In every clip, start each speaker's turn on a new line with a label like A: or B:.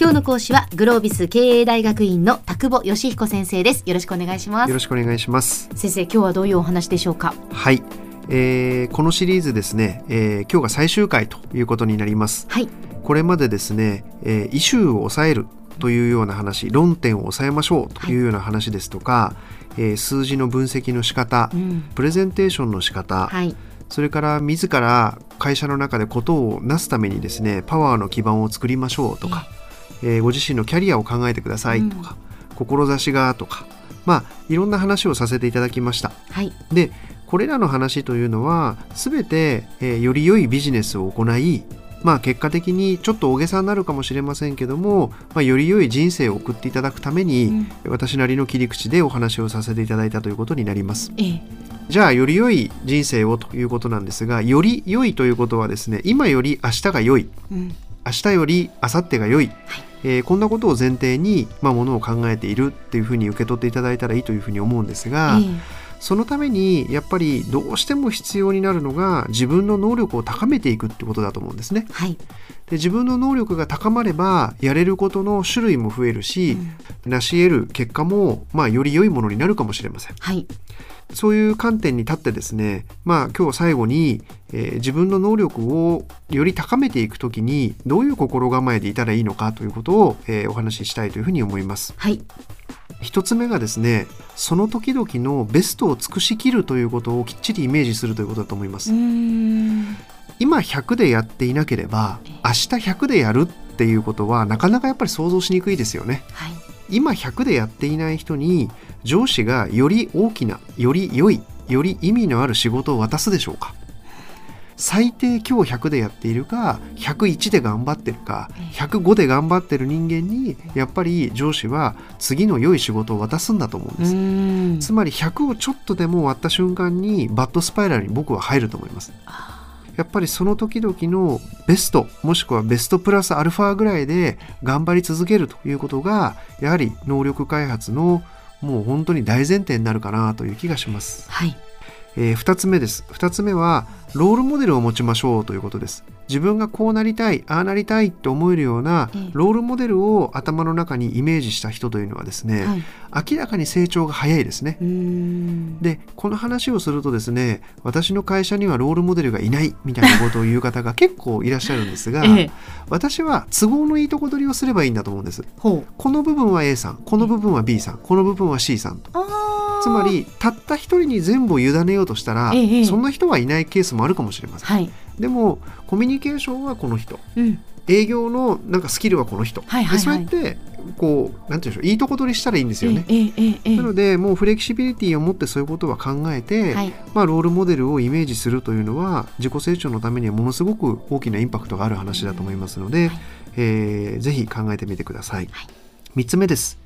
A: 今日の講師はグロービス経営大学院の田久保義彦先生です。よろしくお願いします。
B: よろしくお願いします。
A: 先生今日はどういうお話でしょうか？
B: はい、えー、このシリーズですね、えー、今日が最終回ということになります。
A: はい。
B: これまでですね、えー、イシューを抑えるというような話論点を抑えましょうというような話ですとか、はい、えー、数字の分析の仕方、うん、プレゼンテーションの仕方、はい、それから自ら会社の中でことをなすためにですねパワーの基盤を作りましょうとか、えー、ご自身のキャリアを考えてくださいとか、うん、志がとかまあいろんな話をさせていただきました。
A: はい、
B: でこれらの話というのは全て、えー、より良いビジネスを行いまあ結果的にちょっと大げさになるかもしれませんけども、まあ、より良い人生を送っていただくために、うん、私なりの切り口でお話をさせていただいたということになります。
A: ええ、
B: じゃあより良い人生をということなんですがより良いということはですね今より明日が良い、うん、明日より明後日が良い、はい、えー、こんなことを前提に、まあ、ものを考えているっていうふうに受け取っていただいたらいいというふうに思うんですが、えそのためにやっぱりどうしても必要になるのが自分の能力を高めていくってことだと思うんですね。
A: はい、で
B: 自分の能力が高まればやれることの種類も増えるし、うん、成し得る結果も、まあ、より良いものになるかもしれません。
A: はい
B: そういう観点に立ってですね、まあ今日最後に、えー、自分の能力をより高めていくときにどういう心構えでいたらいいのかということを、えー、お話ししたいというふうに思います。
A: はい。
B: 一つ目がですねその時々のベストを尽くしきるということをきっちりイメージするということだと思います。今100でやっていなければ明日100でやるっていうことはなかなかやっぱり想像しにくいですよね、
A: はい、
B: 今100でやっていない人に上司がより大きなより良いより意味のある仕事を渡すでしょうか。最低今日100でやっているか101で頑張ってるか105で頑張ってる人間にやっぱり上司は次の良い仕事を渡すんだと思うんです。つまり100をちょっとでも割った瞬間にバッドスパイラルに僕は入ると思いますやっぱりその時々のベストもしくはベストプラスアルファぐらいで頑張り続けるということがやはり能力開発のもう本当に大前提になるかなという気がします。
A: はい
B: えー、2つ目です。2つ目は、ロールモデルを持ちましょうということです。自分がこうなりたい、ああなりたいって思えるようなロールモデルを頭の中にイメージした人というのはですね、はい、明らかに成長が早いですね。で、この話をするとですね、私の会社にはロールモデルがいないみたいなことを言う方が結構いらっしゃるんですが、ええ、私は都合のいいとこ取りをすればいいんだと思うんです。この部分は A さん、この部分は B さん、この部分は C さんと。つまりたった一人に全部を委ねようとしたら、ええ、そんな人はいないケースもあるかもしれません、
A: はい、
B: でもコミュニケーションはこの人、
A: うん、
B: 営業のなんかスキルはこの人、はいはいはい、そうやってこうなんていうんでしょういいとこ取りしたらいいんですよね、
A: え、
B: なのでもうフレキシビリティを持ってそういうことは考えて、はい、まあ、ロールモデルをイメージするというのは自己成長のためにはものすごく大きなインパクトがある話だと思いますので、はい、えー、ぜひ考えてみてください、はい、3つ目です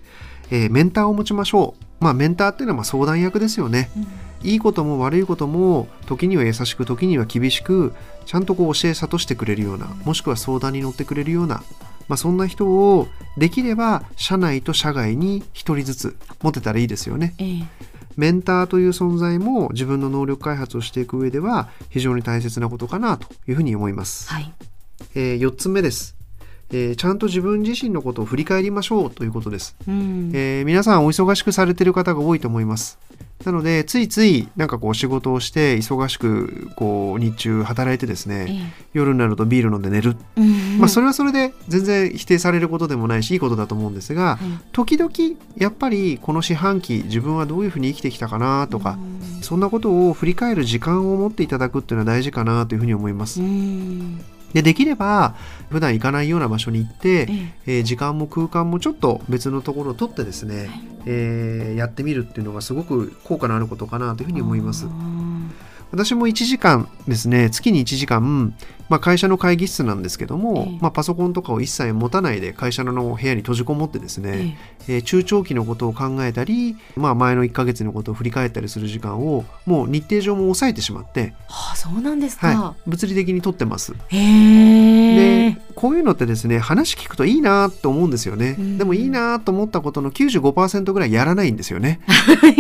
B: えー、メンターを持ちましょう。まあ、メンターっていうのはまあ相談役ですよね、うん、いいことも悪いことも時には優しく時には厳しくちゃんとこう教え諭してくれるようなもしくは相談に乗ってくれるような、まあ、そんな人をできれば社内と社外に1人ずつ持てたらいいですよね。
A: えー
B: メンターという存在も自分の能力開発をしていく上では非常に大切なことかなというふうに思います。
A: はい、
B: えー、4つ目です。えー、ちゃんと自分自身のことを振り返りましょうということです、
A: うん、
B: えー、皆さんお忙しくされてる方が多いと思います。なのでついついなんかこう仕事をして忙しくこう日中働いてですね、ええ、夜になるとビール飲んで寝る、
A: うん、
B: まあそれはそれで全然否定されることでもないしいいことだと思うんですが、はい、時々やっぱりこの四半期自分はどういうふうに生きてきたかなとか、うん、そんなことを振り返る時間を持っていただくっていうのは大事かなというふうに思います。
A: うん
B: でできれば普段行かないような場所に行って、ええ。ー、時間も空間もちょっと別のところを取ってですね、はい、えー、やってみるっていうのがすごく効果のあることかなというふうに思います。私も1時間ですね月に1時間、まあ、会社の会議室なんですけども、えまあ、パソコンとかを一切持たないで会社の部屋に閉じこもってですね、ええ。ー、中長期のことを考えたり、まあ、前の1か月のことを振り返ったりする時間をもう日程上も抑えてしまって、
A: はあ、そうなんですか、
B: はい、物理的に取ってます。
A: で
B: こういうのってですね話聞くといいなと思うんですよね、
A: うん。
B: でもいいなと思ったことの95%ぐらいやらないんですよね、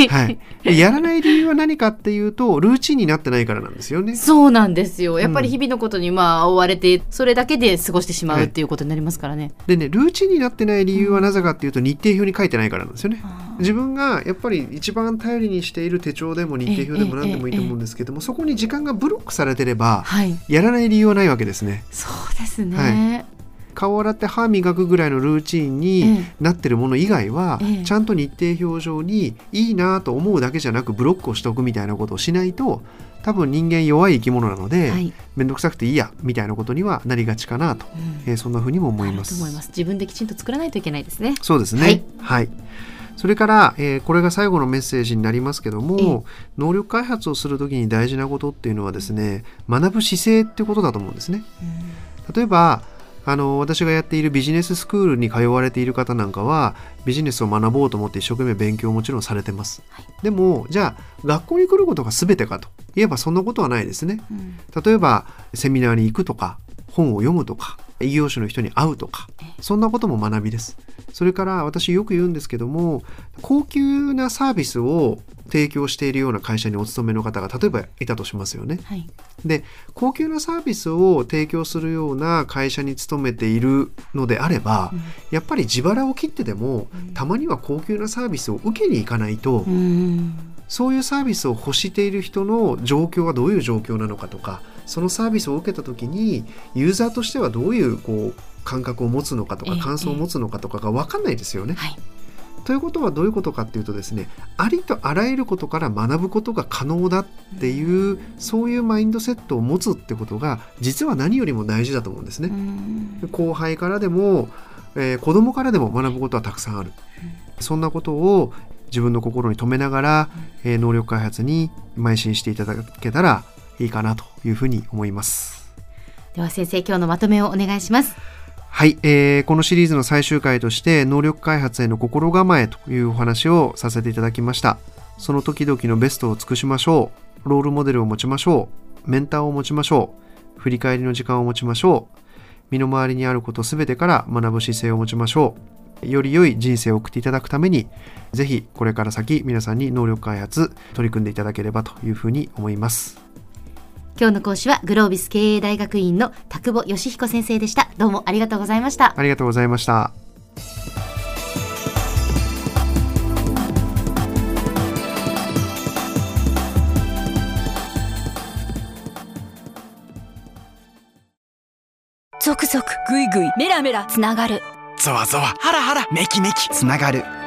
B: はい、でやらない理由は何かっていうとルーチンになってないからなんですよね。
A: そうなんですよ。やっぱり日々のことにまあ追われて、それだけで過ごしてしまう
B: はい。
A: っていうことになりますからね。
B: でねルーチンになってない理由はなぜかっていうと日程表に書いてないからなんですよね。自分がやっぱり一番頼りにしている手帳でも日程表でも何でもいいと思うんですけどもそこに時間がブロックされてれば
A: はい。
B: やらない理由はないわけですね。
A: そうですね。
B: は顔洗って歯磨くぐらいのルーチンに
A: ええ
B: なってるもの以外は
A: ええ
B: ちゃんと日程表上にいいなと思うだけじゃなくブロックをしておくみたいなことをしないと多分人間弱い生き物なので
A: はい。
B: 面倒くさくていいやみたいなことにはなりがちかなと、
A: うん
B: えーそんなふうにも思います。
A: 自分できちんと作らないといけないですね。
B: そうですね。
A: は
B: はいい。それから、えーこれが最後のメッセージになりますけども、能力開発をするときに大事なことっていうのはですね、学ぶ姿勢ってことだと思うんですね。例えば、あの私がやっているビジネススクールに通われている方なんかはビジネスを学ぼうと思って一生懸命勉強をもちろんされてます、
A: はい。
B: でもじゃあ学校に来ることが全てかと。いえばそんなことはないですね。
A: うん。
B: 例えばセミナーに行くとか本を読むとか異業種の人に会うとかそんなことも学びですそれから私よく言うんですけども高級なサービスを提供しているような会社にお勤めの方が例えばいたとしますよね
A: はい。
B: で高級なサービスを提供するような会社に勤めているのであれば、
A: うん
B: やっぱり自腹を切ってでも、
A: うん
B: たまには高級なサービスを受けに行かないと、
A: うん。
B: そういうサービスを欲している人の状況はどういう状況なのかとかそのサービスを受けた時にユーザーとしてはどういうこう感覚を持つのかとか
A: ええ
B: 感想を持つのかとかが分かんないですよね。
A: はい。
B: ということはどういうことかっていうとですねありとあらゆることから学ぶことが可能だっていうそういうマインドセットを持つってことが実は何よりも大事だと思うんですね。
A: うん
B: 後輩からでも、えー子供からでも学ぶことはたくさんある、そんなことを自分の心に留めながら、えー能力開発に邁進していただけたらいいかなというふうに思います。
A: では先生、今日のまとめをお願いします。
B: はい、えーこのシリーズの最終回として能力開発への心構えというお話をさせていただきました。その時々のベストを尽くしましょう。ロールモデルを持ちましょう。メンターを持ちましょう。振り返りの時間を持ちましょう。身の回りにあることすべてから学ぶ姿勢を持ちましょう。より良い人生を送っていただくためにぜひこれから先皆さんに能力開発取り組んでいただければというふうに思います
A: 今日の講師はグロービス経営大学院の田久保義彦先生でした。どうもありがとうございました。
B: ありがとうございました
C: ゾクゾクグイグイメラメラつながる
D: ゾワゾワハラハラメキメキつながる